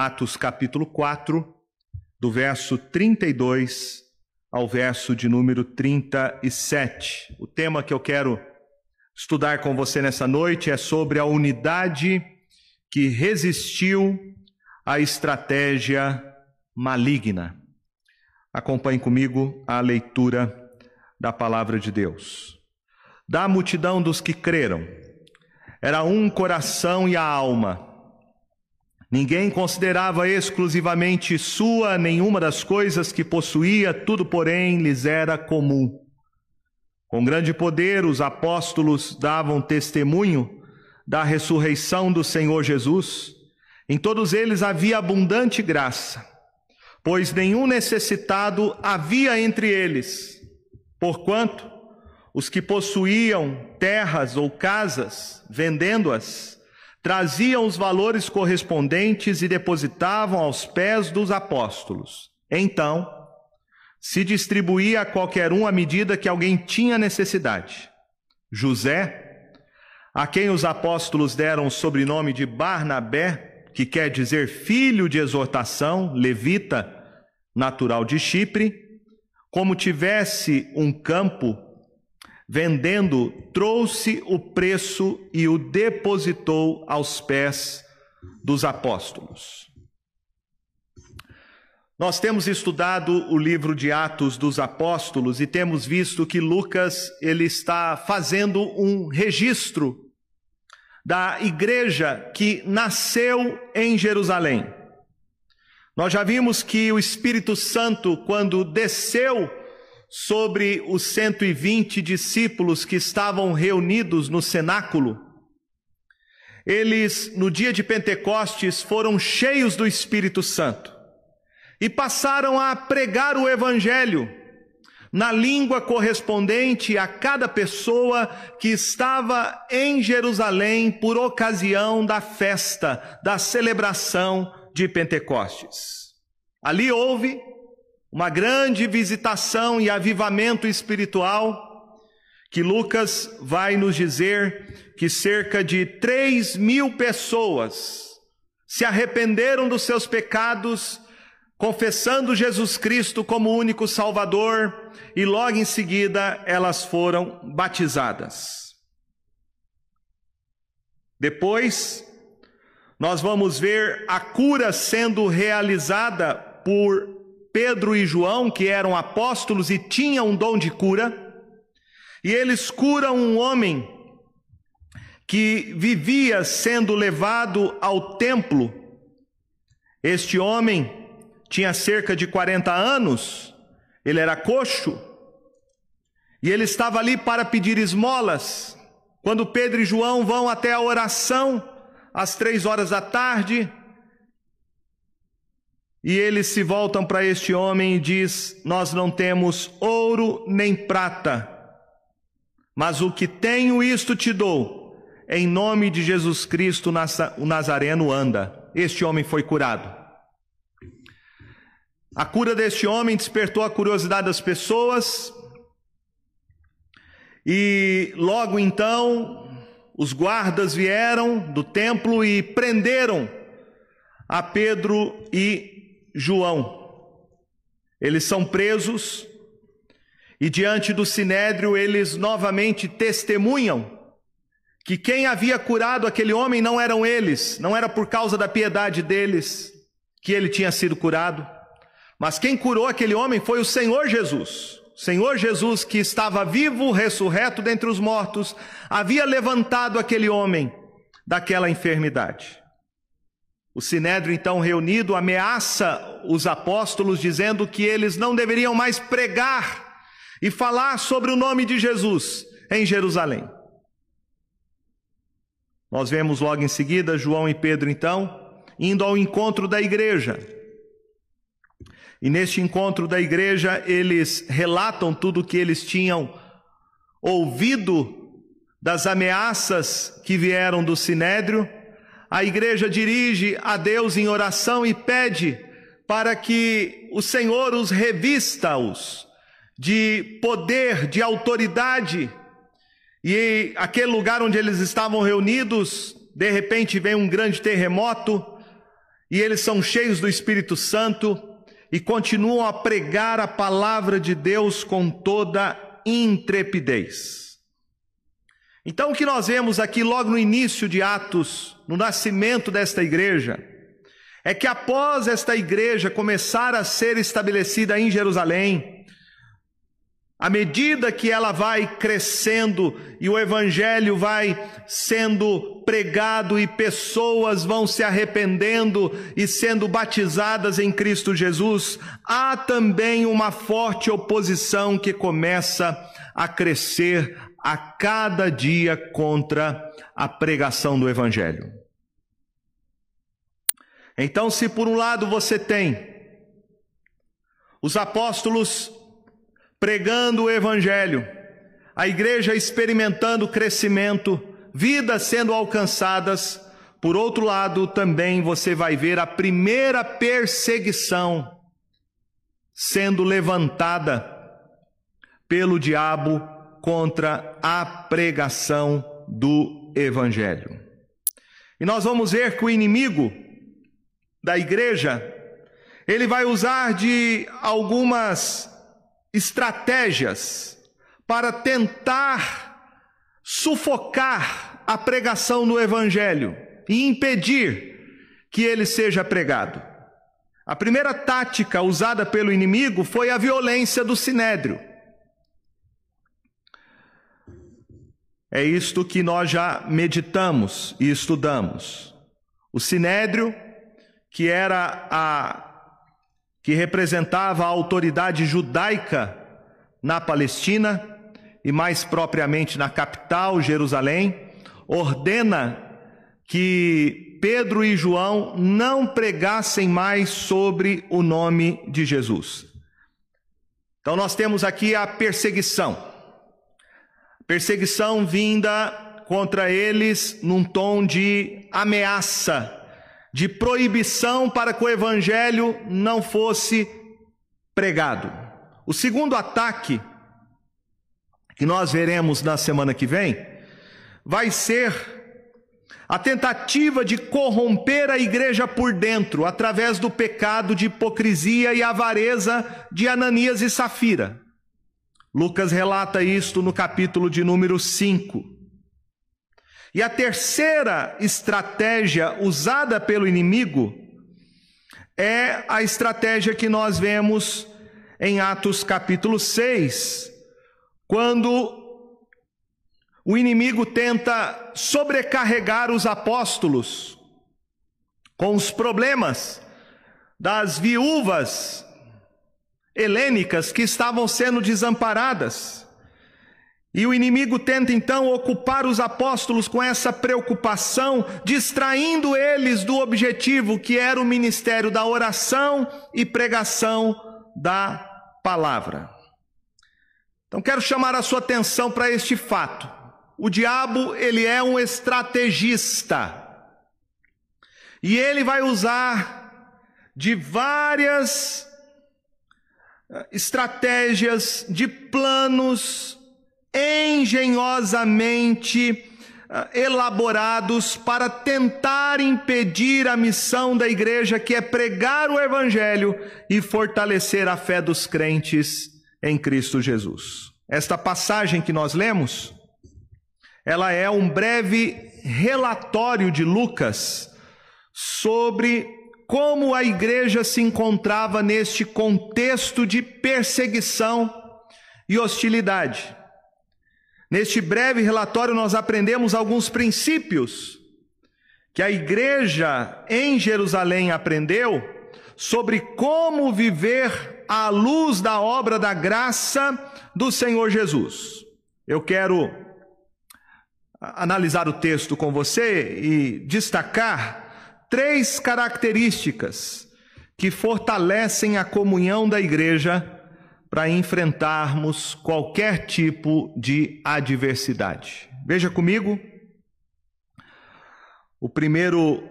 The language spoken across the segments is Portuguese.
Atos capítulo 4, do verso 32 ao verso de número 37. O tema que eu quero estudar com você nessa noite é sobre a unidade que resistiu à estratégia maligna. Acompanhe comigo a leitura da palavra de Deus. Da multidão dos que creram, era um coração e a alma. Ninguém considerava exclusivamente sua nenhuma das coisas que possuía, tudo, porém, lhes era comum. Com grande poder, os apóstolos davam testemunho da ressurreição do Senhor Jesus. Em todos eles havia abundante graça, pois nenhum necessitado havia entre eles, porquanto os que possuíam terras ou casas, vendendo-as, traziam os valores correspondentes e depositavam aos pés dos apóstolos. Então, se distribuía a qualquer um à medida que alguém tinha necessidade. José, a quem os apóstolos deram o sobrenome de Barnabé, que quer dizer filho de exortação, levita, natural de Chipre, como tivesse um campo vendendo, trouxe o preço e o depositou aos pés dos apóstolos. Nós temos estudado o livro de Atos dos Apóstolos e temos visto que Lucas ele está fazendo um registro da igreja que nasceu em Jerusalém. Nós já vimos que o Espírito Santo, quando desceu sobre os 120 discípulos que estavam reunidos no cenáculo. Eles, no dia de Pentecostes, foram cheios do Espírito Santo e passaram a pregar o Evangelho na língua correspondente a cada pessoa que estava em Jerusalém por ocasião da festa, da celebração de Pentecostes. Ali houve uma grande visitação e avivamento espiritual, que Lucas vai nos dizer que cerca de 3 mil pessoas se arrependeram dos seus pecados, confessando Jesus Cristo como único Salvador, e logo em seguida elas foram batizadas. Depois, nós vamos ver a cura sendo realizada por Pedro e João, que eram apóstolos e tinham um dom de cura, e eles curam um homem que vivia sendo levado ao templo. Este homem tinha cerca de 40 anos, ele era coxo, e ele estava ali para pedir esmolas. Quando Pedro e João vão até a oração, às três horas da tarde, e eles se voltam para este homem e diz: Nós não temos ouro nem prata, mas o que tenho isto te dou. Em nome de Jesus Cristo, o Nazareno anda. Este homem foi curado. A cura deste homem despertou a curiosidade das pessoas, e logo então os guardas vieram do templo e prenderam a Pedro e João. Eles são presos e diante do sinédrio eles novamente testemunham que quem havia curado aquele homem não eram eles, não era por causa da piedade deles que ele tinha sido curado, mas quem curou aquele homem foi o Senhor Jesus. O Senhor Jesus, que estava vivo, ressurreto dentre os mortos, havia levantado aquele homem daquela enfermidade. O sinédrio, então reunido, ameaça os apóstolos, dizendo que eles não deveriam mais pregar e falar sobre o nome de Jesus em Jerusalém. Nós vemos logo em seguida João e Pedro, então, indo ao encontro da igreja. E neste encontro da igreja, eles relatam tudo o que eles tinham ouvido das ameaças que vieram do sinédrio a igreja dirige a Deus em oração e pede para que o Senhor os revista-os de poder, de autoridade. E aquele lugar onde eles estavam reunidos, de repente vem um grande terremoto e eles são cheios do Espírito Santo e continuam a pregar a palavra de Deus com toda intrepidez. Então, o que nós vemos aqui logo no início de Atos, no nascimento desta igreja, é que após esta igreja começar a ser estabelecida em Jerusalém, à medida que ela vai crescendo e o evangelho vai sendo pregado e pessoas vão se arrependendo e sendo batizadas em Cristo Jesus, há também uma forte oposição que começa a crescer a cada dia contra a pregação do evangelho. Então, se por um lado você tem os apóstolos pregando o Evangelho, a igreja experimentando crescimento, vidas sendo alcançadas. Por outro lado, também você vai ver a primeira perseguição sendo levantada pelo diabo contra a pregação do Evangelho. E nós vamos ver que o inimigo da igreja, ele vai usar de algumas estratégias para tentar sufocar a pregação do Evangelho e impedir que ele seja pregado. A primeira tática usada pelo inimigo foi a violência do sinédrio. É isto que nós já meditamos e estudamos. O sinédrio, que era a que representava a autoridade judaica na Palestina e mais propriamente na capital, Jerusalém, ordena que Pedro e João não pregassem mais sobre o nome de Jesus. Então nós temos aqui a perseguição. Perseguição vinda contra eles num tom de ameaça de proibição para que o evangelho não fosse pregado. O segundo ataque, que nós veremos na semana que vem, vai ser a tentativa de corromper a igreja por dentro, através do pecado de hipocrisia e avareza de Ananias e Safira. Lucas relata isto no capítulo de número 5. E a terceira estratégia usada pelo inimigo é a estratégia que nós vemos em Atos capítulo 6, quando o inimigo tenta sobrecarregar os apóstolos com os problemas das viúvas helênicas que estavam sendo desamparadas. E o inimigo tenta então ocupar os apóstolos com essa preocupação, distraindo eles do objetivo que era o ministério da oração e pregação da palavra. Então quero chamar a sua atenção para este fato. O diabo, ele é um estrategista. E ele vai usar de várias estratégias, de planos, engenhosamente ah, elaborados para tentar impedir a missão da igreja, que é pregar o evangelho e fortalecer a fé dos crentes em Cristo Jesus. Esta passagem que nós lemos, ela é um breve relatório de Lucas sobre como a igreja se encontrava neste contexto de perseguição e hostilidade. Neste breve relatório, nós aprendemos alguns princípios que a igreja em Jerusalém aprendeu sobre como viver à luz da obra da graça do Senhor Jesus. Eu quero analisar o texto com você e destacar três características que fortalecem a comunhão da igreja para enfrentarmos qualquer tipo de adversidade. Veja comigo. O primeiro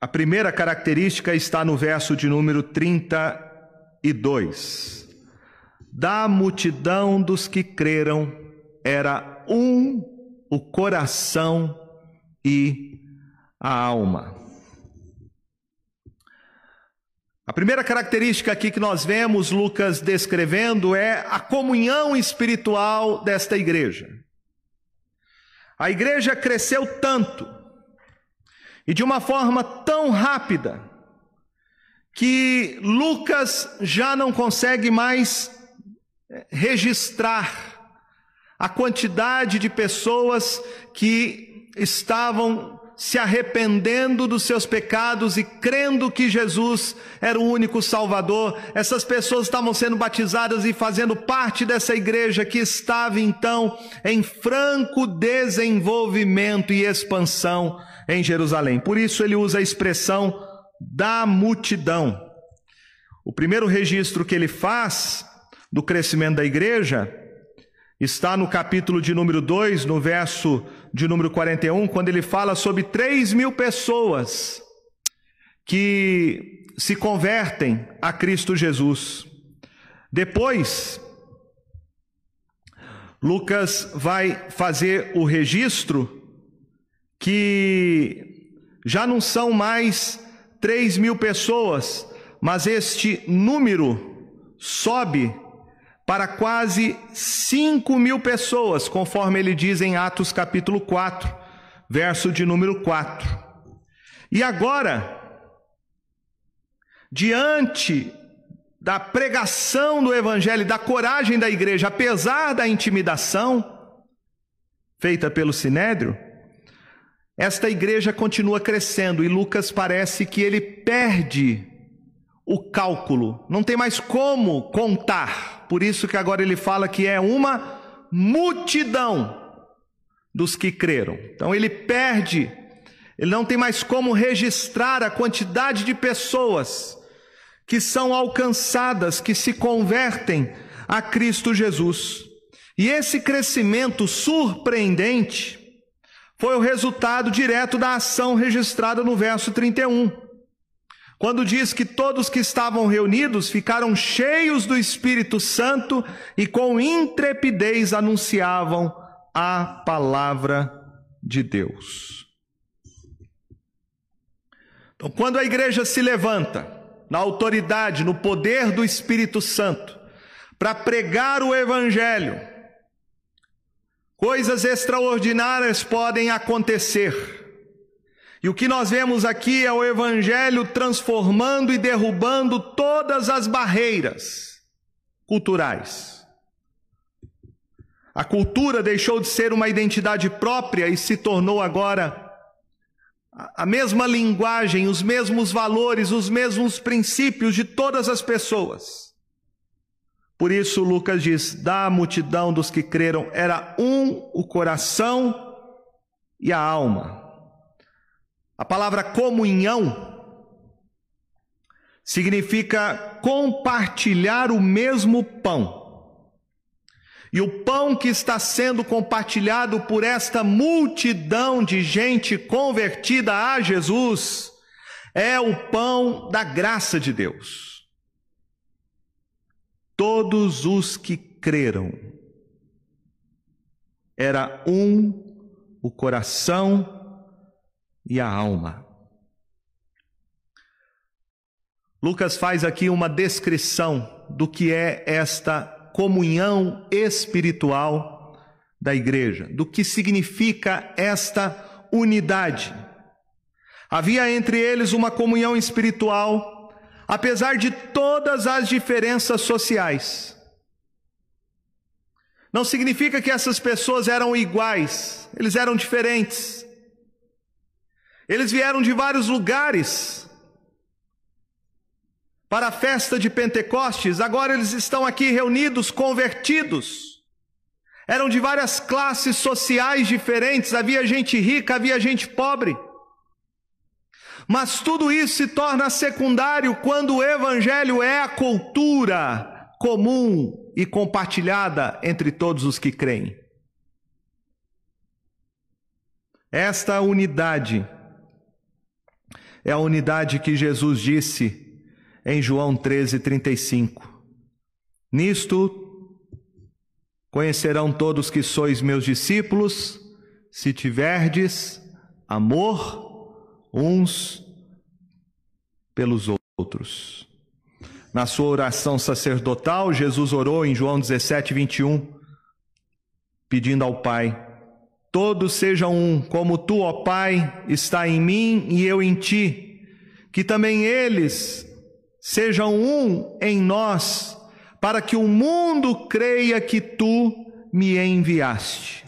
a primeira característica está no verso de número 32. Da multidão dos que creram era um o coração e a alma. A primeira característica aqui que nós vemos Lucas descrevendo é a comunhão espiritual desta igreja. A igreja cresceu tanto e de uma forma tão rápida que Lucas já não consegue mais eh, registrar a quantidade de pessoas que estavam se arrependendo dos seus pecados e crendo que Jesus era o único Salvador. Essas pessoas estavam sendo batizadas e fazendo parte dessa igreja que estava então em franco desenvolvimento e expansão em Jerusalém. Por isso ele usa a expressão da multidão. O primeiro registro que ele faz do crescimento da igreja está no capítulo de número 2, no verso de número 41, quando ele fala sobre 3 mil pessoas que se convertem a Cristo Jesus. Depois, Lucas vai fazer o registro que já não são mais 3 mil pessoas, mas este número sobe para quase 5 mil pessoas, conforme ele diz em Atos capítulo 4, verso de número 4. E agora, diante da pregação do Evangelho, da coragem da igreja, apesar da intimidação feita pelo Sinédrio, esta igreja continua crescendo e Lucas parece que ele perde o cálculo, não tem mais como contar. Por isso que agora ele fala que é uma multidão dos que creram. Então ele perde, ele não tem mais como registrar a quantidade de pessoas que são alcançadas, que se convertem a Cristo Jesus. E esse crescimento surpreendente foi o resultado direto da ação registrada no verso 31 quando diz que todos que estavam reunidos ficaram cheios do Espírito Santo e com intrepidez anunciavam a palavra de Deus. Então, quando a igreja se levanta na autoridade, no poder do Espírito Santo, para pregar o Evangelho, coisas extraordinárias podem acontecer. E o que nós vemos aqui é o Evangelho transformando e derrubando todas as barreiras culturais. A cultura deixou de ser uma identidade própria e se tornou agora a mesma linguagem, os mesmos valores, os mesmos princípios de todas as pessoas. Por isso, Lucas diz: da multidão dos que creram era um o coração e a alma. A palavra comunhão significa compartilhar o mesmo pão. E o pão que está sendo compartilhado por esta multidão de gente convertida a Jesus é o pão da graça de Deus. Todos os que creram, era um o coração e a alma. Lucas faz aqui uma descrição do que é esta comunhão espiritual da igreja, do que significa esta unidade. Havia entre eles uma comunhão espiritual, apesar de todas as diferenças sociais. Não significa que essas pessoas eram iguais, eles eram diferentes. Eles vieram de vários lugares para a festa de Pentecostes, agora eles estão aqui reunidos, convertidos. Eram de várias classes sociais diferentes, havia gente rica, havia gente pobre. Mas tudo isso se torna secundário quando o Evangelho é a cultura comum e compartilhada entre todos os que creem. Esta unidade é a unidade que Jesus disse em João 13:35. Nisto conhecerão todos que sois meus discípulos, se tiverdes amor uns pelos outros. Na sua oração sacerdotal, Jesus orou em João 17, 21, pedindo ao Pai: Todos sejam um, como tu, ó Pai, está em mim e eu em ti, que também eles sejam um em nós, para que o mundo creia que tu me enviaste.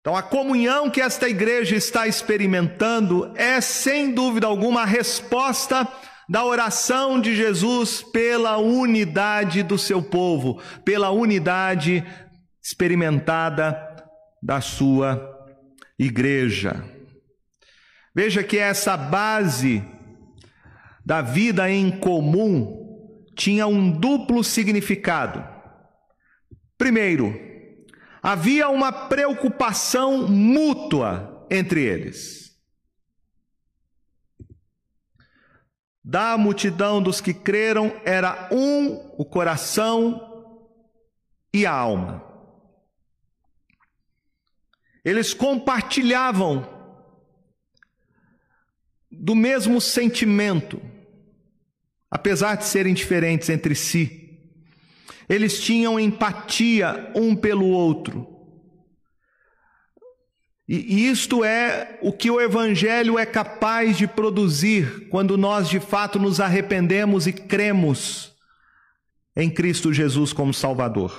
Então, a comunhão que esta igreja está experimentando é, sem dúvida alguma, a resposta da oração de Jesus pela unidade do seu povo, pela unidade experimentada da sua igreja. Veja que essa base da vida em comum tinha um duplo significado. Primeiro, havia uma preocupação mútua entre eles. Da multidão dos que creram era um o coração e a alma. Eles compartilhavam do mesmo sentimento, apesar de serem diferentes entre si. Eles tinham empatia um pelo outro. E isto é o que o Evangelho é capaz de produzir quando nós de fato nos arrependemos e cremos em Cristo Jesus como Salvador.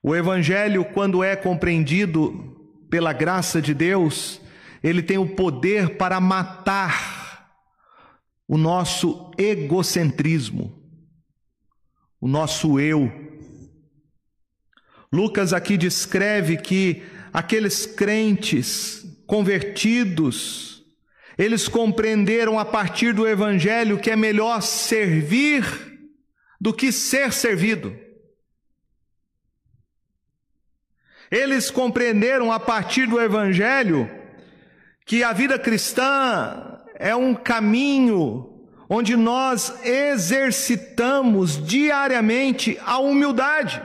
O Evangelho, quando é compreendido pela graça de Deus, ele tem o poder para matar o nosso egocentrismo o nosso eu. Lucas aqui descreve que aqueles crentes convertidos, eles compreenderam a partir do Evangelho que é melhor servir do que ser servido. Eles compreenderam a partir do Evangelho que a vida cristã é um caminho onde nós exercitamos diariamente a humildade.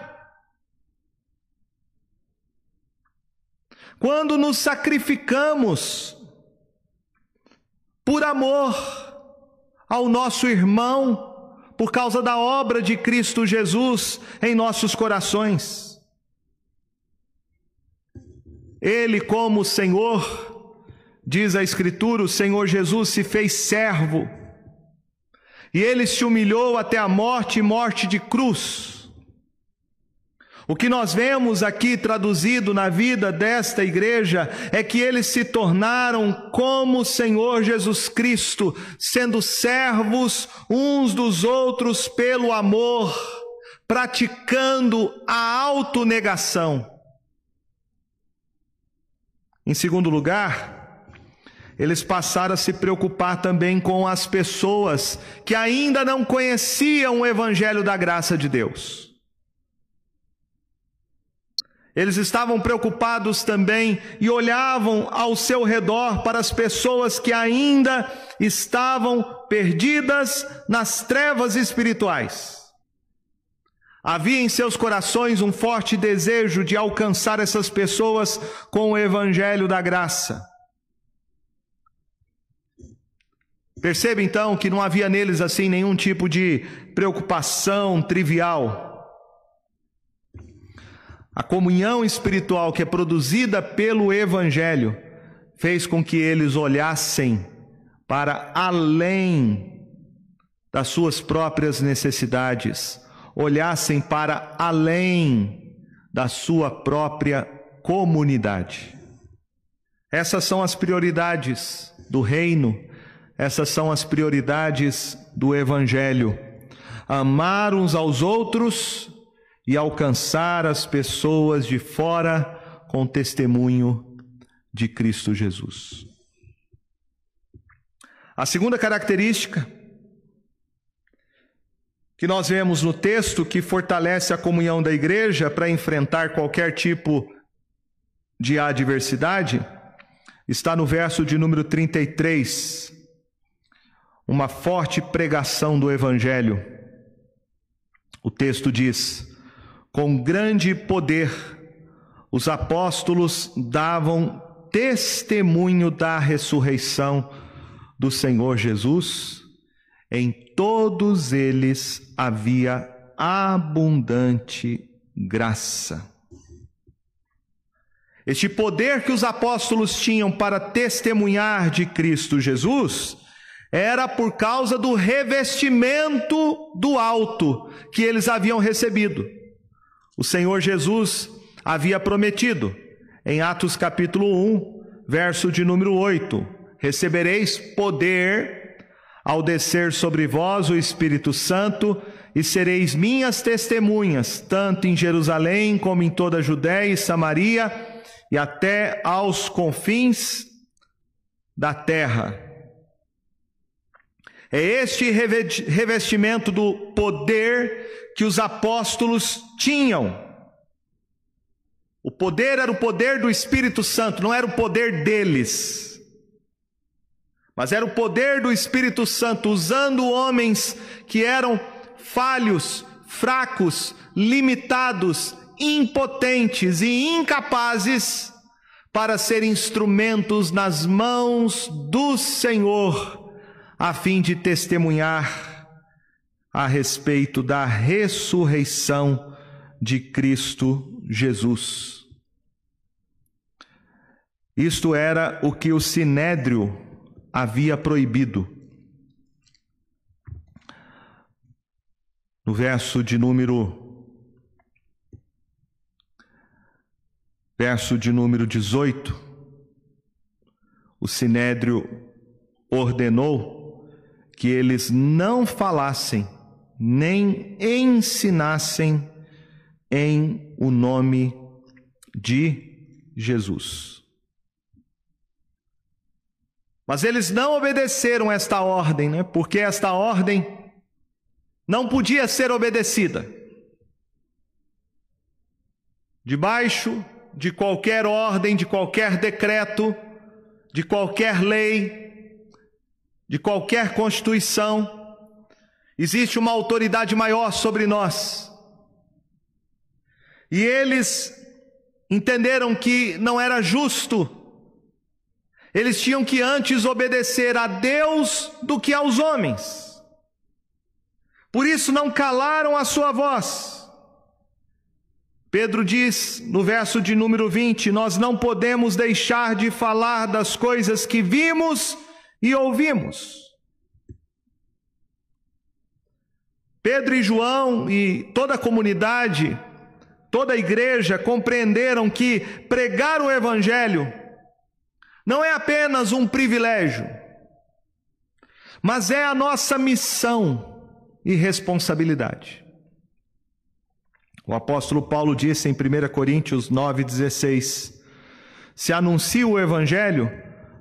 Quando nos sacrificamos por amor ao nosso irmão, por causa da obra de Cristo Jesus em nossos corações. Ele, como Senhor, diz a Escritura, o Senhor Jesus se fez servo e ele se humilhou até a morte e morte de cruz. O que nós vemos aqui traduzido na vida desta igreja é que eles se tornaram como o Senhor Jesus Cristo, sendo servos uns dos outros pelo amor, praticando a autonegação. Em segundo lugar, eles passaram a se preocupar também com as pessoas que ainda não conheciam o Evangelho da graça de Deus. Eles estavam preocupados também e olhavam ao seu redor para as pessoas que ainda estavam perdidas nas trevas espirituais. Havia em seus corações um forte desejo de alcançar essas pessoas com o Evangelho da graça. Perceba então que não havia neles assim nenhum tipo de preocupação trivial. A comunhão espiritual que é produzida pelo Evangelho fez com que eles olhassem para além das suas próprias necessidades, olhassem para além da sua própria comunidade. Essas são as prioridades do reino essas são as prioridades do Evangelho: amar uns aos outros e alcançar as pessoas de fora com testemunho de Cristo Jesus. A segunda característica que nós vemos no texto que fortalece a comunhão da igreja para enfrentar qualquer tipo de adversidade está no verso de número 33 uma forte pregação do Evangelho. O texto diz: com grande poder, os apóstolos davam testemunho da ressurreição, do Senhor Jesus, em todos eles havia abundante graça. Este poder que os apóstolos tinham para testemunhar de Cristo Jesus era por causa do revestimento do alto que eles haviam recebido. O Senhor Jesus havia prometido, em Atos capítulo 1, verso de número 8: Recebereis poder ao descer sobre vós o Espírito Santo, e sereis minhas testemunhas, tanto em Jerusalém como em toda a Judéia e Samaria e até aos confins da terra. É este revestimento do poder que os apóstolos tinham. O poder era o poder do Espírito Santo, não era o poder deles. Mas era o poder do Espírito Santo usando homens que eram falhos, fracos, limitados, impotentes e incapazes para ser instrumentos nas mãos do Senhor, a fim de testemunhar a respeito da ressurreição de Cristo Jesus. Isto era o que o sinédrio havia proibido. No verso de número verso de número 18, o sinédrio ordenou que eles não falassem nem ensinassem em o nome de Jesus. Mas eles não obedeceram esta ordem, né? Porque esta ordem não podia ser obedecida. Debaixo de qualquer ordem, de qualquer decreto, de qualquer lei, de qualquer constituição. Existe uma autoridade maior sobre nós. E eles entenderam que não era justo. Eles tinham que antes obedecer a Deus do que aos homens. Por isso não calaram a sua voz. Pedro diz no verso de número 20: Nós não podemos deixar de falar das coisas que vimos e ouvimos. Pedro e João e toda a comunidade, toda a igreja compreenderam que pregar o Evangelho não é apenas um privilégio, mas é a nossa missão e responsabilidade. O apóstolo Paulo disse em 1 Coríntios 9,16: Se anuncio o evangelho,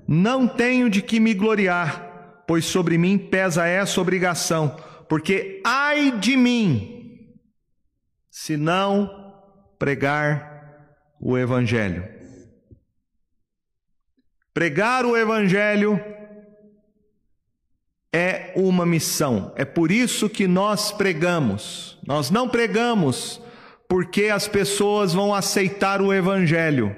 não tenho de que me gloriar, pois sobre mim pesa essa obrigação, porque ai de mim, se não pregar o evangelho. Pregar o evangelho é uma missão. É por isso que nós pregamos. Nós não pregamos porque as pessoas vão aceitar o Evangelho.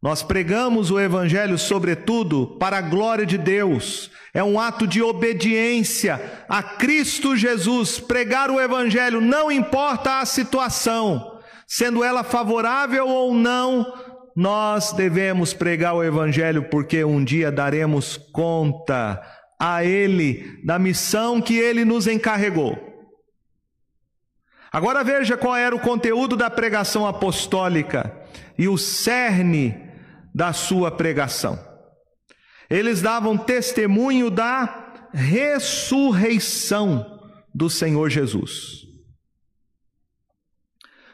Nós pregamos o Evangelho, sobretudo, para a glória de Deus. É um ato de obediência a Cristo Jesus. Pregar o Evangelho, não importa a situação, sendo ela favorável ou não, nós devemos pregar o Evangelho, porque um dia daremos conta a Ele da missão que Ele nos encarregou. Agora veja qual era o conteúdo da pregação apostólica e o cerne da sua pregação. Eles davam testemunho da ressurreição do Senhor Jesus.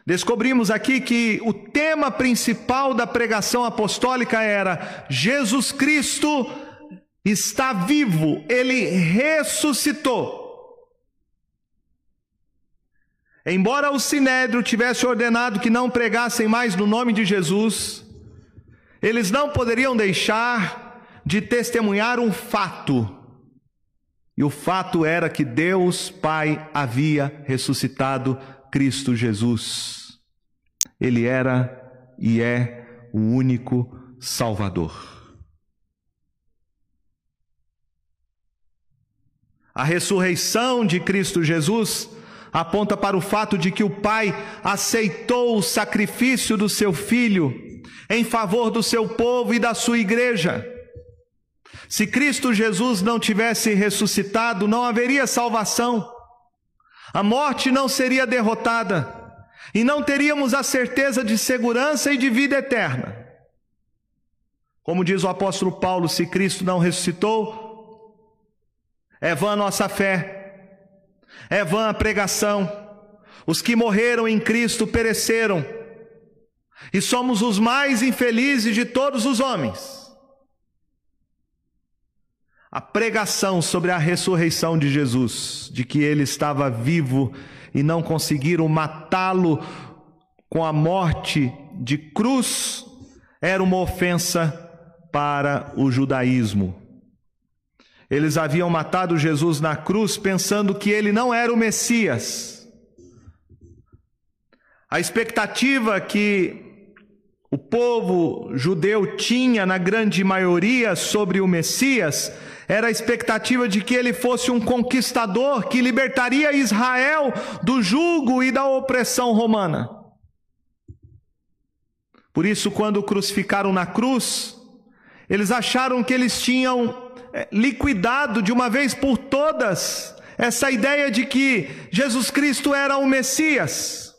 Descobrimos aqui que o tema principal da pregação apostólica era: Jesus Cristo está vivo, ele ressuscitou. Embora o sinédrio tivesse ordenado que não pregassem mais no nome de Jesus, eles não poderiam deixar de testemunhar um fato. E o fato era que Deus Pai havia ressuscitado Cristo Jesus. Ele era e é o único Salvador. A ressurreição de Cristo Jesus aponta para o fato de que o Pai aceitou o sacrifício do seu filho em favor do seu povo e da sua igreja. Se Cristo Jesus não tivesse ressuscitado, não haveria salvação. A morte não seria derrotada e não teríamos a certeza de segurança e de vida eterna. Como diz o apóstolo Paulo, se Cristo não ressuscitou, é vã nossa fé é vã a pregação. Os que morreram em Cristo pereceram. E somos os mais infelizes de todos os homens. A pregação sobre a ressurreição de Jesus, de que ele estava vivo e não conseguiram matá-lo com a morte de cruz, era uma ofensa para o judaísmo. Eles haviam matado Jesus na cruz pensando que ele não era o Messias. A expectativa que o povo judeu tinha, na grande maioria, sobre o Messias, era a expectativa de que ele fosse um conquistador que libertaria Israel do jugo e da opressão romana. Por isso, quando o crucificaram na cruz, eles acharam que eles tinham é, liquidado de uma vez por todas essa ideia de que Jesus Cristo era o Messias.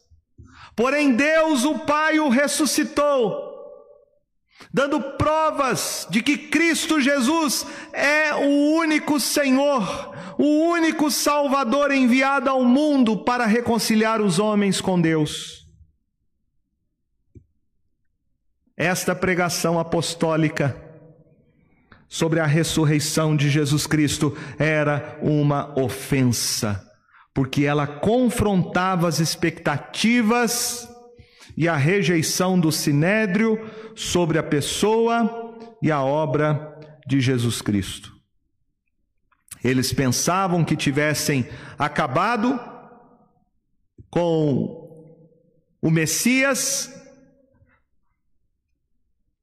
Porém, Deus, o Pai, o ressuscitou, dando provas de que Cristo Jesus é o único Senhor, o único Salvador enviado ao mundo para reconciliar os homens com Deus. Esta pregação apostólica sobre a ressurreição de Jesus Cristo era uma ofensa, porque ela confrontava as expectativas e a rejeição do sinédrio sobre a pessoa e a obra de Jesus Cristo. Eles pensavam que tivessem acabado com o Messias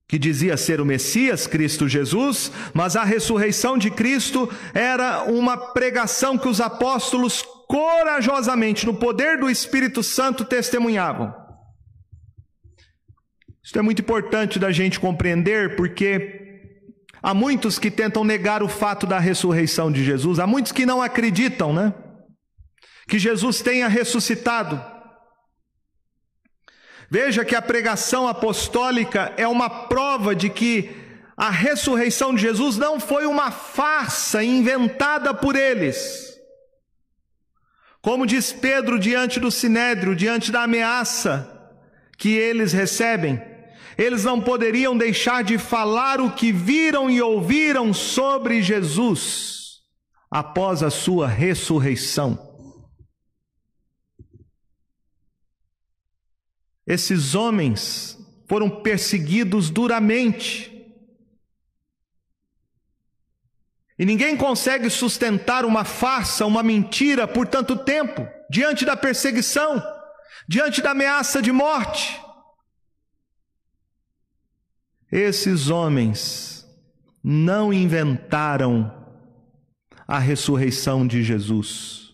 que dizia ser o Messias, Cristo Jesus, mas a ressurreição de Cristo era uma pregação que os apóstolos corajosamente, no poder do Espírito Santo, testemunhavam. Isso é muito importante da gente compreender, porque há muitos que tentam negar o fato da ressurreição de Jesus, há muitos que não acreditam, né? Que Jesus tenha ressuscitado. Veja que a pregação apostólica é uma prova de que a ressurreição de Jesus não foi uma farsa inventada por eles. Como diz Pedro diante do sinédrio, diante da ameaça que eles recebem, eles não poderiam deixar de falar o que viram e ouviram sobre Jesus após a sua ressurreição. Esses homens foram perseguidos duramente. E ninguém consegue sustentar uma farsa, uma mentira por tanto tempo, diante da perseguição, diante da ameaça de morte. Esses homens não inventaram a ressurreição de Jesus.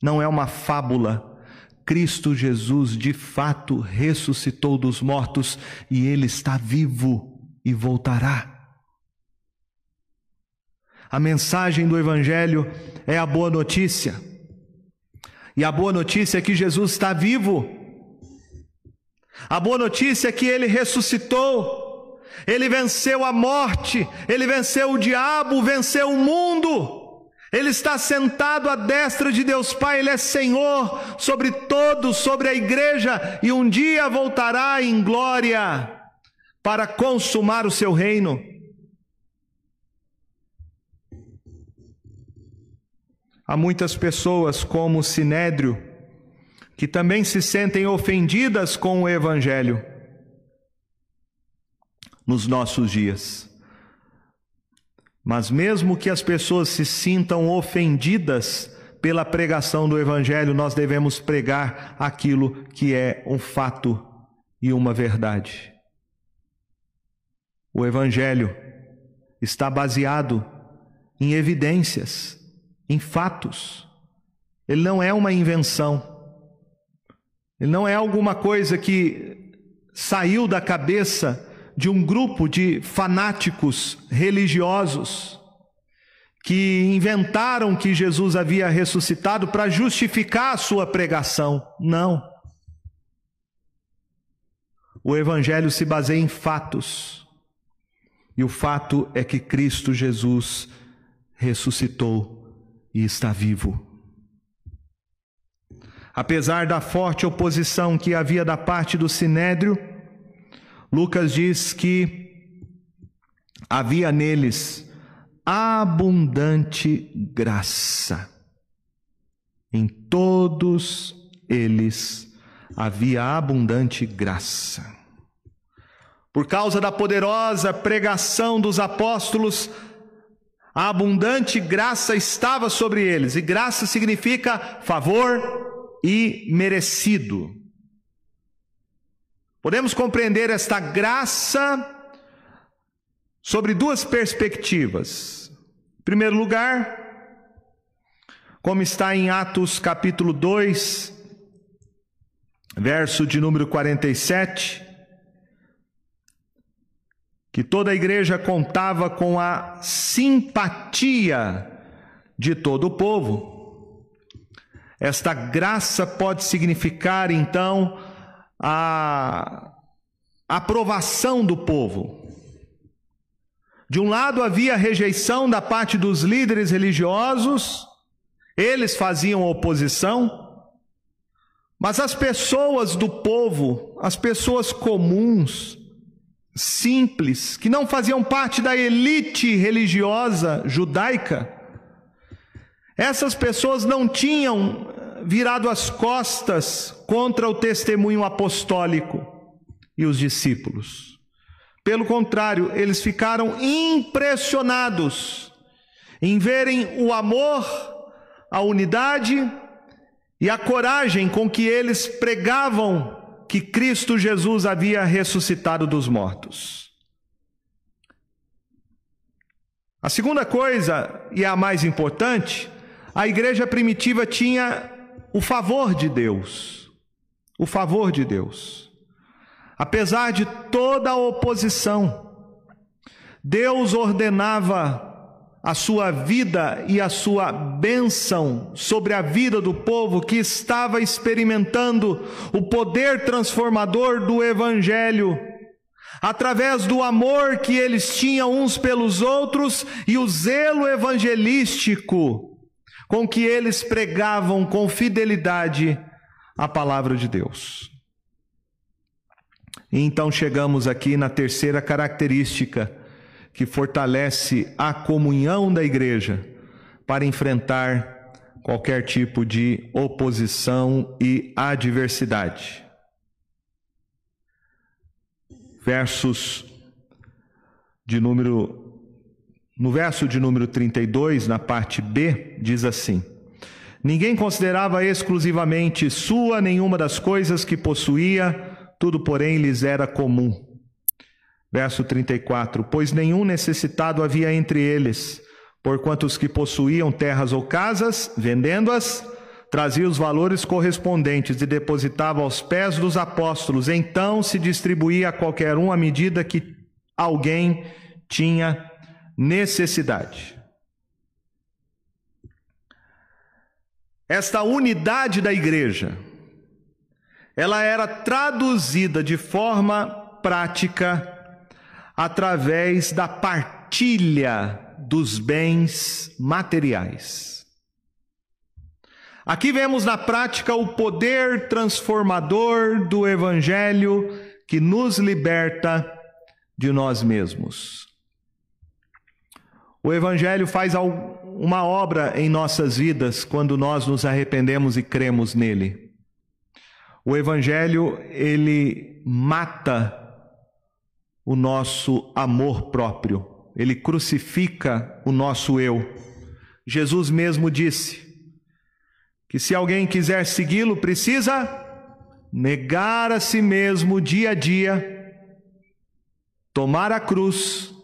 Não é uma fábula Cristo Jesus de fato ressuscitou dos mortos e ele está vivo e voltará. A mensagem do Evangelho é a boa notícia. E a boa notícia é que Jesus está vivo. A boa notícia é que ele ressuscitou. Ele venceu a morte, ele venceu o diabo, venceu o mundo. Ele está sentado à destra de Deus Pai, Ele é Senhor sobre todos, sobre a igreja, e um dia voltará em glória para consumar o seu reino. Há muitas pessoas, como o Sinédrio, que também se sentem ofendidas com o Evangelho nos nossos dias. Mas mesmo que as pessoas se sintam ofendidas pela pregação do Evangelho, nós devemos pregar aquilo que é um fato e uma verdade. O Evangelho está baseado em evidências, em fatos. Ele não é uma invenção. Ele não é alguma coisa que saiu da cabeça de um grupo de fanáticos religiosos que inventaram que Jesus havia ressuscitado para justificar a sua pregação. Não. O Evangelho se baseia em fatos. E o fato é que Cristo Jesus ressuscitou e está vivo. Apesar da forte oposição que havia da parte do sinédrio, Lucas diz que havia neles abundante graça. Em todos eles havia abundante graça. Por causa da poderosa pregação dos apóstolos, a abundante graça estava sobre eles, e graça significa favor e merecido. Podemos compreender esta graça sobre duas perspectivas. Em primeiro lugar, como está em Atos capítulo 2, verso de número 47, que toda a igreja contava com a simpatia de todo o povo. Esta graça pode significar, então, a aprovação do povo. De um lado havia rejeição da parte dos líderes religiosos, eles faziam oposição, mas as pessoas do povo, as pessoas comuns, simples, que não faziam parte da elite religiosa judaica, essas pessoas não tinham virado as costas contra o testemunho apostólico e os discípulos. Pelo contrário, eles ficaram impressionados em verem o amor, a unidade e a coragem com que eles pregavam que Cristo Jesus havia ressuscitado dos mortos. A segunda coisa, e a mais importante, a igreja primitiva tinha o favor de Deus. O favor de Deus. Apesar de toda a oposição, Deus ordenava a sua vida e a sua bênção sobre a vida do povo que estava experimentando o poder transformador do Evangelho, através do amor que eles tinham uns pelos outros e o zelo evangelístico com que eles pregavam com fidelidade a palavra de Deus. E então chegamos aqui na terceira característica que fortalece a comunhão da igreja para enfrentar qualquer tipo de oposição e adversidade. Versos de número no verso de número 32, na parte B, diz assim: Ninguém considerava exclusivamente sua nenhuma das coisas que possuía, tudo, porém, lhes era comum. Verso 34: Pois nenhum necessitado havia entre eles, porquanto os que possuíam terras ou casas, vendendo-as, trazia os valores correspondentes e depositava aos pés dos apóstolos. Então se distribuía a qualquer um à medida que alguém tinha necessidade. Esta unidade da igreja, ela era traduzida de forma prática através da partilha dos bens materiais. Aqui vemos na prática o poder transformador do Evangelho que nos liberta de nós mesmos. O Evangelho faz uma obra em nossas vidas quando nós nos arrependemos e cremos nele. O Evangelho, ele mata o nosso amor próprio, ele crucifica o nosso eu. Jesus mesmo disse que se alguém quiser segui-lo, precisa negar a si mesmo dia a dia, tomar a cruz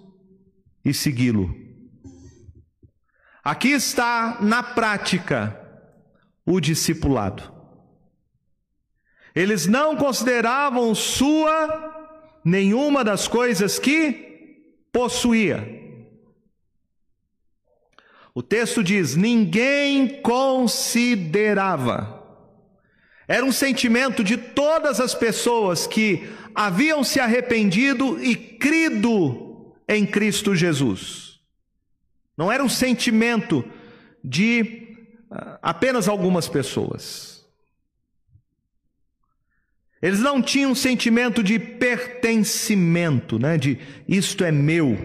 e segui-lo. Aqui está na prática o discipulado. Eles não consideravam sua nenhuma das coisas que possuía. O texto diz: ninguém considerava. Era um sentimento de todas as pessoas que haviam se arrependido e crido em Cristo Jesus. Não era um sentimento de uh, apenas algumas pessoas. Eles não tinham um sentimento de pertencimento, né? De isto é meu,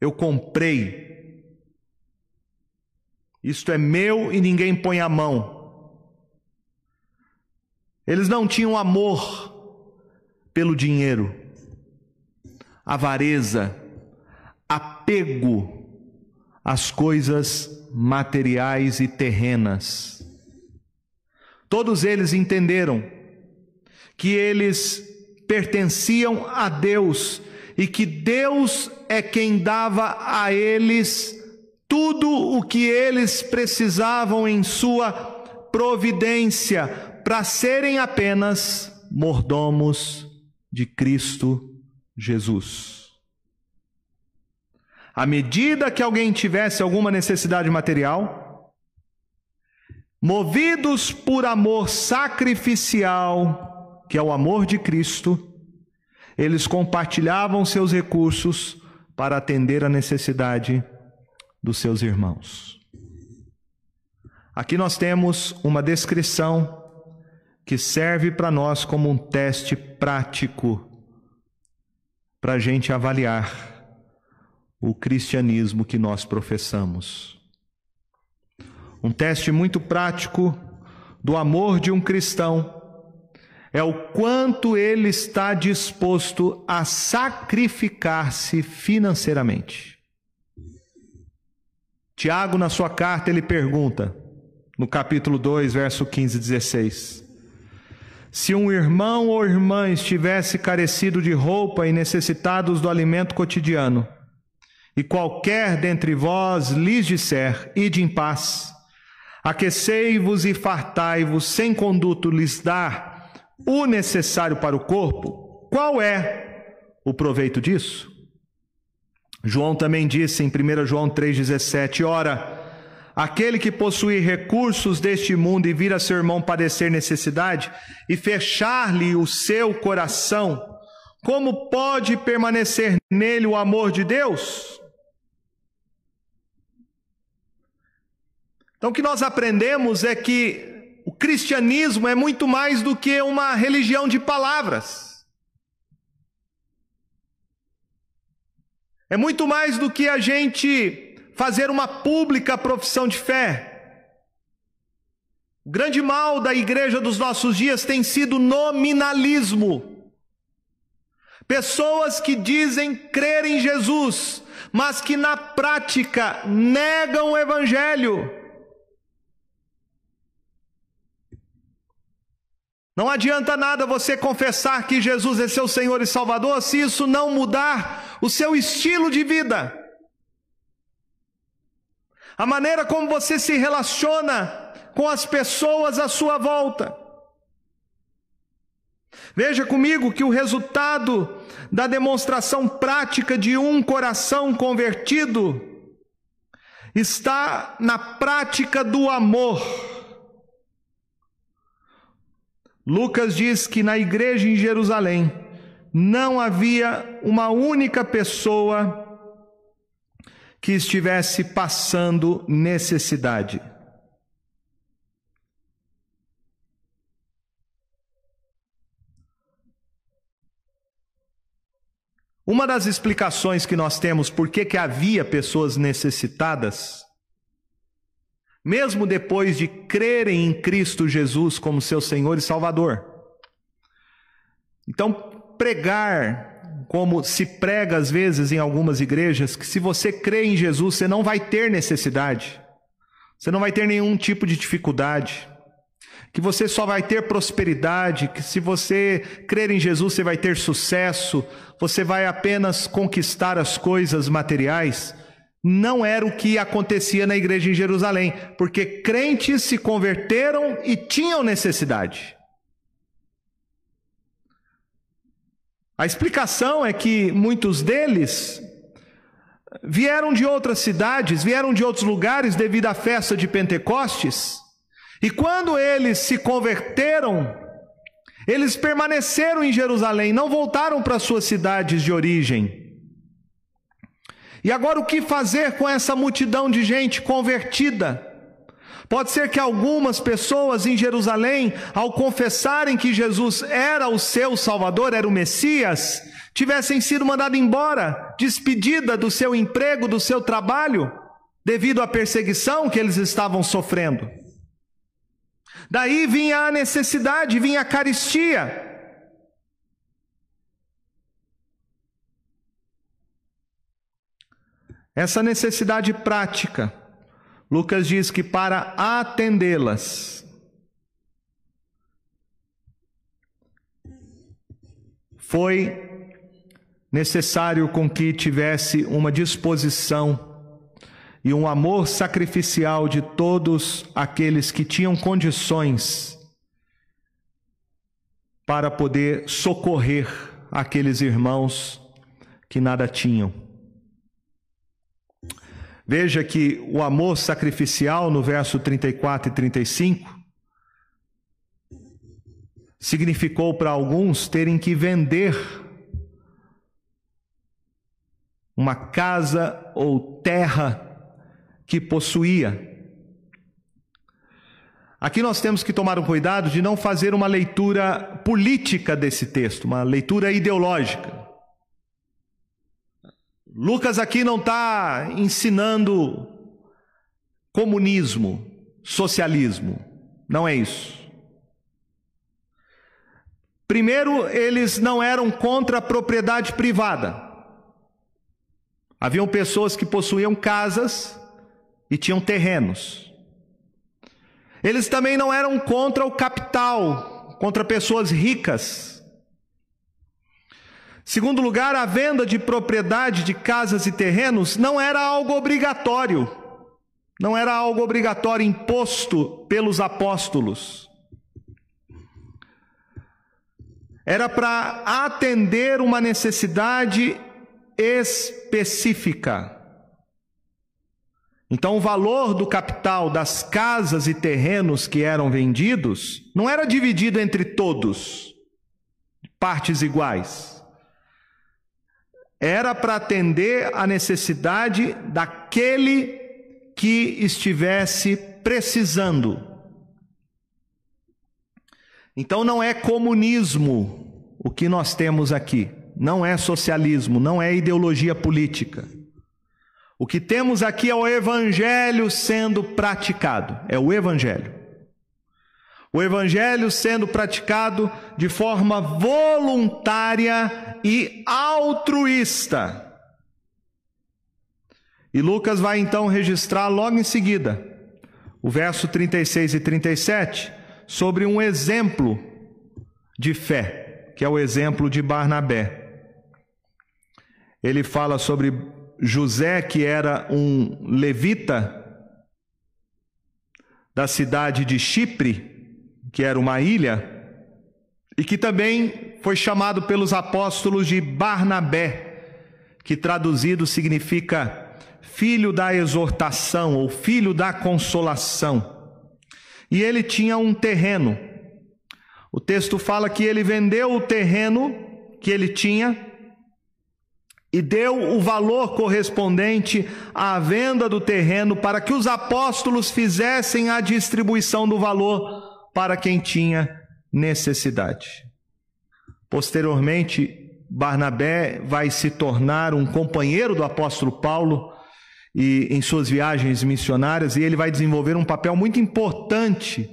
eu comprei, isto é meu e ninguém põe a mão. Eles não tinham amor pelo dinheiro, avareza, apego às coisas materiais e terrenas. Todos eles entenderam que eles pertenciam a Deus e que Deus é quem dava a eles tudo o que eles precisavam em sua providência para serem apenas mordomos de Cristo Jesus. À medida que alguém tivesse alguma necessidade material, movidos por amor sacrificial, que é o amor de Cristo, eles compartilhavam seus recursos para atender a necessidade dos seus irmãos. Aqui nós temos uma descrição que serve para nós como um teste prático para a gente avaliar o cristianismo que nós professamos. Um teste muito prático do amor de um cristão é o quanto ele está disposto a sacrificar-se financeiramente. Tiago, na sua carta, ele pergunta, no capítulo 2, verso 15 e 16: se um irmão ou irmã estivesse carecido de roupa e necessitados do alimento cotidiano, e qualquer dentre vós lhes disser: Ide em paz, aquecei-vos e fartai-vos, sem conduto lhes dar o necessário para o corpo, qual é o proveito disso? João também disse em 1 João 3,17: Ora, Aquele que possuir recursos deste mundo e vir a seu irmão padecer necessidade e fechar-lhe o seu coração, como pode permanecer nele o amor de Deus? Então, o que nós aprendemos é que o cristianismo é muito mais do que uma religião de palavras. É muito mais do que a gente fazer uma pública profissão de fé. O grande mal da igreja dos nossos dias tem sido nominalismo. Pessoas que dizem crer em Jesus, mas que na prática negam o Evangelho. Não adianta nada você confessar que Jesus é seu Senhor e Salvador se isso não mudar o seu estilo de vida a maneira como você se relaciona com as pessoas à sua volta. Veja comigo que o resultado da demonstração prática de um coração convertido está na prática do amor. Lucas diz que na igreja em Jerusalém não havia uma única pessoa que estivesse passando necessidade. Uma das explicações que nós temos por que, que havia pessoas necessitadas, mesmo depois de crerem em Cristo Jesus como seu Senhor e Salvador. Então, pregar como se prega às vezes em algumas igrejas, que se você crê em Jesus, você não vai ter necessidade, você não vai ter nenhum tipo de dificuldade, que você só vai ter prosperidade, que se você crer em Jesus, você vai ter sucesso, você vai apenas conquistar as coisas materiais. Não era o que acontecia na igreja em Jerusalém, porque crentes se converteram e tinham necessidade. A explicação é que muitos deles vieram de outras cidades, vieram de outros lugares devido à festa de Pentecostes, e quando eles se converteram, eles permaneceram em Jerusalém, não voltaram para suas cidades de origem. E agora o que fazer com essa multidão de gente convertida? Pode ser que algumas pessoas em Jerusalém, ao confessarem que Jesus era o seu Salvador, era o Messias, tivessem sido mandadas embora, despedida do seu emprego, do seu trabalho, devido à perseguição que eles estavam sofrendo. Daí vinha a necessidade, vinha a caristia. Essa necessidade prática, Lucas diz que para atendê-las, foi necessário com que tivesse uma disposição e um amor sacrificial de todos aqueles que tinham condições para poder socorrer aqueles irmãos que nada tinham. Veja que o amor sacrificial, no verso 34 e 35, significou para alguns terem que vender uma casa ou terra que possuía. Aqui nós temos que tomar um cuidado de não fazer uma leitura política desse texto, uma leitura ideológica. Lucas aqui não está ensinando comunismo, socialismo, não é isso. Primeiro, eles não eram contra a propriedade privada. Haviam pessoas que possuíam casas e tinham terrenos. Eles também não eram contra o capital, contra pessoas ricas. Segundo lugar, a venda de propriedade de casas e terrenos não era algo obrigatório, não era algo obrigatório imposto pelos apóstolos. Era para atender uma necessidade específica. Então, o valor do capital das casas e terrenos que eram vendidos não era dividido entre todos, partes iguais. Era para atender a necessidade daquele que estivesse precisando. Então, não é comunismo o que nós temos aqui, não é socialismo, não é ideologia política. O que temos aqui é o Evangelho sendo praticado, é o Evangelho. O Evangelho sendo praticado de forma voluntária e altruísta. E Lucas vai então registrar logo em seguida, o verso 36 e 37, sobre um exemplo de fé, que é o exemplo de Barnabé. Ele fala sobre José, que era um levita da cidade de Chipre, que era uma ilha, e que também foi chamado pelos apóstolos de Barnabé, que traduzido significa filho da exortação ou filho da consolação. E ele tinha um terreno. O texto fala que ele vendeu o terreno que ele tinha e deu o valor correspondente à venda do terreno para que os apóstolos fizessem a distribuição do valor para quem tinha necessidade. Posteriormente, Barnabé vai se tornar um companheiro do apóstolo Paulo e em suas viagens missionárias e ele vai desenvolver um papel muito importante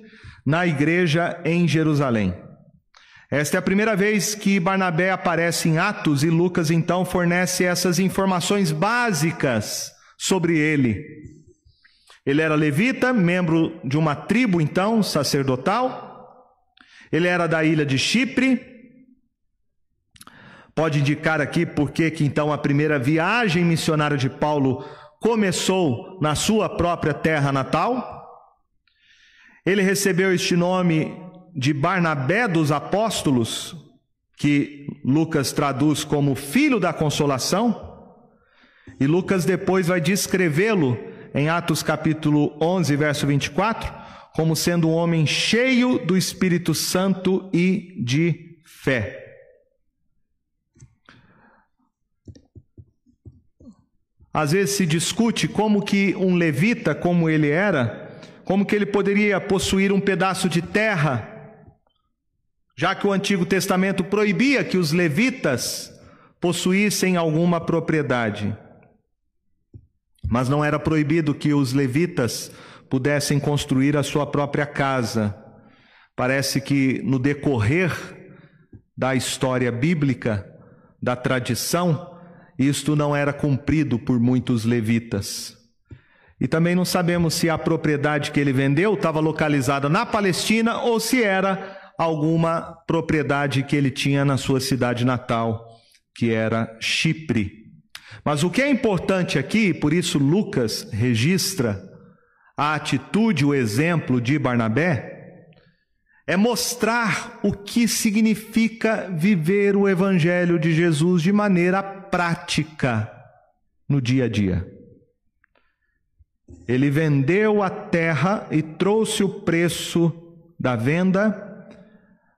na igreja em Jerusalém. Esta é a primeira vez que Barnabé aparece em Atos e Lucas então fornece essas informações básicas sobre ele. Ele era levita, membro de uma tribo então sacerdotal. Ele era da ilha de Chipre. Pode indicar aqui porque que então a primeira viagem missionária de Paulo começou na sua própria terra natal. Ele recebeu este nome de Barnabé dos apóstolos, que Lucas traduz como filho da consolação. E Lucas depois vai descrevê-lo em Atos capítulo 11, verso 24, como sendo um homem cheio do Espírito Santo e de fé. Às vezes se discute como que um levita, como ele era, como que ele poderia possuir um pedaço de terra, já que o Antigo Testamento proibia que os levitas possuíssem alguma propriedade. Mas não era proibido que os levitas pudessem construir a sua própria casa. Parece que no decorrer da história bíblica, da tradição, isto não era cumprido por muitos levitas. E também não sabemos se a propriedade que ele vendeu estava localizada na Palestina ou se era alguma propriedade que ele tinha na sua cidade natal, que era Chipre. Mas o que é importante aqui, por isso Lucas registra a atitude, o exemplo de Barnabé, é mostrar o que significa viver o Evangelho de Jesus de maneira prática no dia a dia. Ele vendeu a terra e trouxe o preço da venda,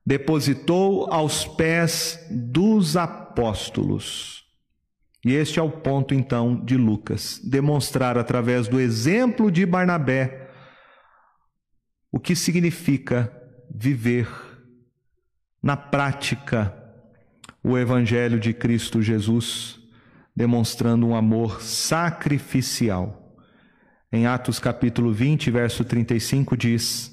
depositou aos pés dos apóstolos. E este é o ponto então de Lucas, demonstrar através do exemplo de Barnabé o que significa viver na prática o evangelho de Cristo Jesus, demonstrando um amor sacrificial. Em Atos capítulo 20, verso 35 diz: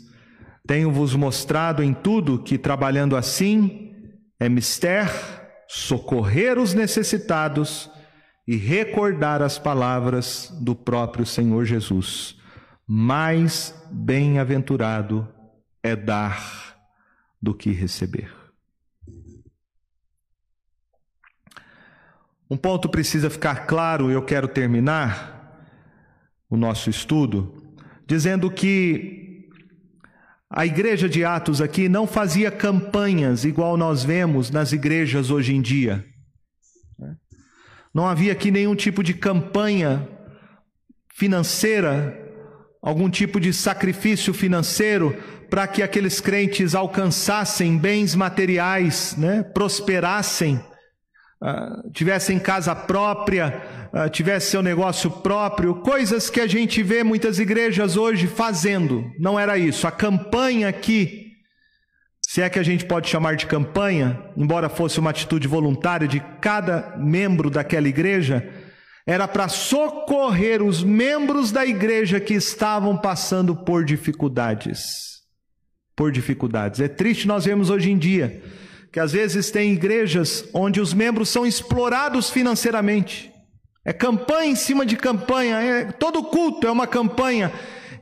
Tenho-vos mostrado em tudo que trabalhando assim é mister socorrer os necessitados e recordar as palavras do próprio Senhor Jesus. Mais bem-aventurado é dar do que receber. Um ponto precisa ficar claro, e eu quero terminar o nosso estudo, dizendo que a igreja de Atos aqui não fazia campanhas igual nós vemos nas igrejas hoje em dia. Não havia aqui nenhum tipo de campanha financeira, algum tipo de sacrifício financeiro para que aqueles crentes alcançassem bens materiais, né? prosperassem, uh, tivessem casa própria, uh, tivessem seu negócio próprio, coisas que a gente vê muitas igrejas hoje fazendo. Não era isso. A campanha aqui se é que a gente pode chamar de campanha, embora fosse uma atitude voluntária de cada membro daquela igreja, era para socorrer os membros da igreja que estavam passando por dificuldades. Por dificuldades. É triste nós vemos hoje em dia que às vezes tem igrejas onde os membros são explorados financeiramente. É campanha em cima de campanha, é, todo culto é uma campanha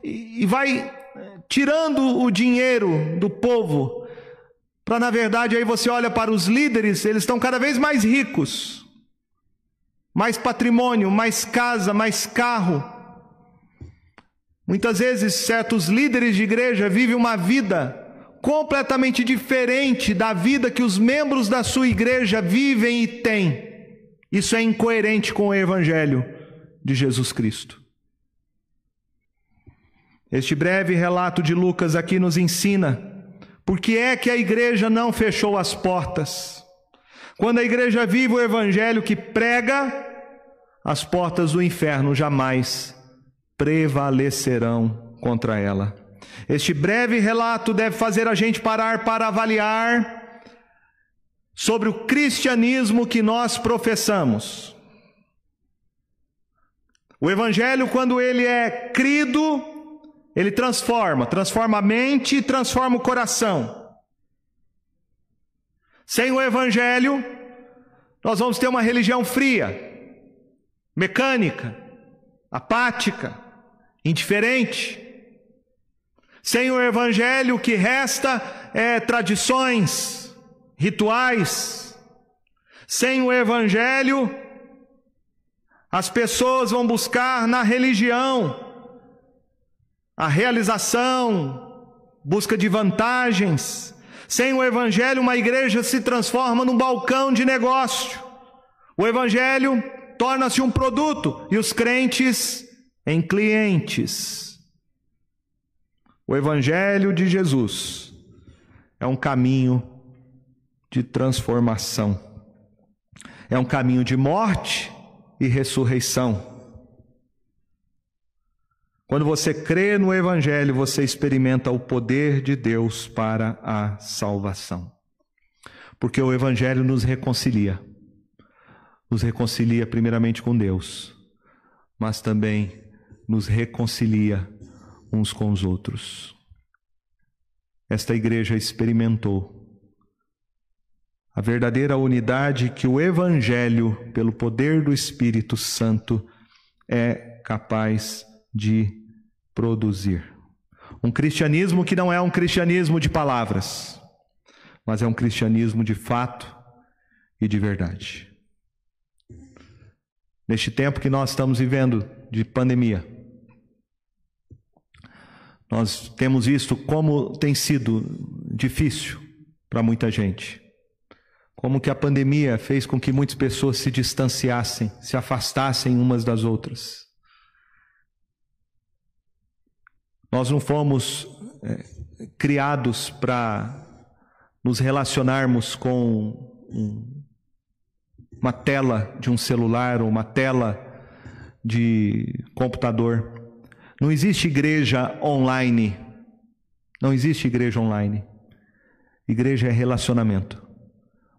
e, e vai eh, tirando o dinheiro do povo para na verdade aí você olha para os líderes, eles estão cada vez mais ricos, mais patrimônio, mais casa, mais carro. Muitas vezes certos líderes de igreja vivem uma vida completamente diferente da vida que os membros da sua igreja vivem e têm. Isso é incoerente com o evangelho de Jesus Cristo. Este breve relato de Lucas aqui nos ensina por que é que a igreja não fechou as portas? Quando a igreja vive o evangelho que prega, as portas do inferno jamais prevalecerão contra ela. Este breve relato deve fazer a gente parar para avaliar sobre o cristianismo que nós professamos. O evangelho, quando ele é crido, ele transforma, transforma a mente e transforma o coração. Sem o Evangelho, nós vamos ter uma religião fria, mecânica, apática, indiferente. Sem o Evangelho, o que resta é tradições, rituais. Sem o Evangelho, As pessoas vão buscar na religião a realização, busca de vantagens. Sem o Evangelho, uma igreja se transforma num balcão de negócio. O Evangelho torna-se um produto e os crentes em clientes. O Evangelho de Jesus é um caminho de transformação, é um caminho de morte e ressurreição. Quando você crê no Evangelho, você experimenta o poder de Deus para a salvação. Porque o Evangelho nos reconcilia. Nos reconcilia primeiramente com Deus, mas também nos reconcilia uns com os outros. Esta igreja experimentou a verdadeira unidade que o Evangelho, pelo poder do Espírito Santo, é capaz de produzir. Um cristianismo que não é um cristianismo de palavras, mas é um cristianismo de fato e de verdade. Neste tempo que nós estamos vivendo de pandemia, nós temos visto como tem sido difícil para muita gente. Como que a pandemia fez com que muitas pessoas se distanciassem, se afastassem umas das outras. Nós não fomos é, criados para nos relacionarmos com um, uma tela de um celular ou uma tela de computador. Não existe igreja online. Não existe igreja online. Igreja é relacionamento.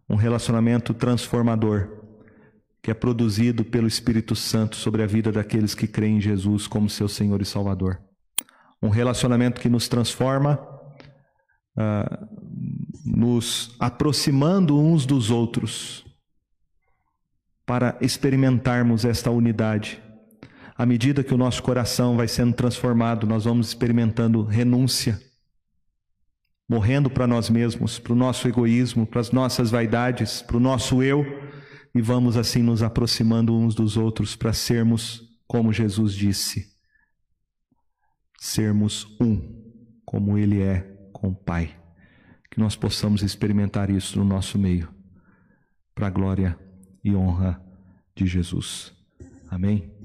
Um relacionamento transformador que é produzido pelo Espírito Santo sobre a vida daqueles que creem em Jesus como seu Senhor e Salvador. Um relacionamento que nos transforma, uh, nos aproximando uns dos outros para experimentarmos esta unidade à medida que o nosso coração vai sendo transformado, nós vamos experimentando renúncia, morrendo para nós mesmos, para o nosso egoísmo, para as nossas vaidades, para o nosso eu, e vamos assim nos aproximando uns dos outros para sermos, como Jesus disse, sermos um, como Ele é com o Pai. Que nós possamos experimentar isso no nosso meio, para a glória e honra de Jesus. Amém?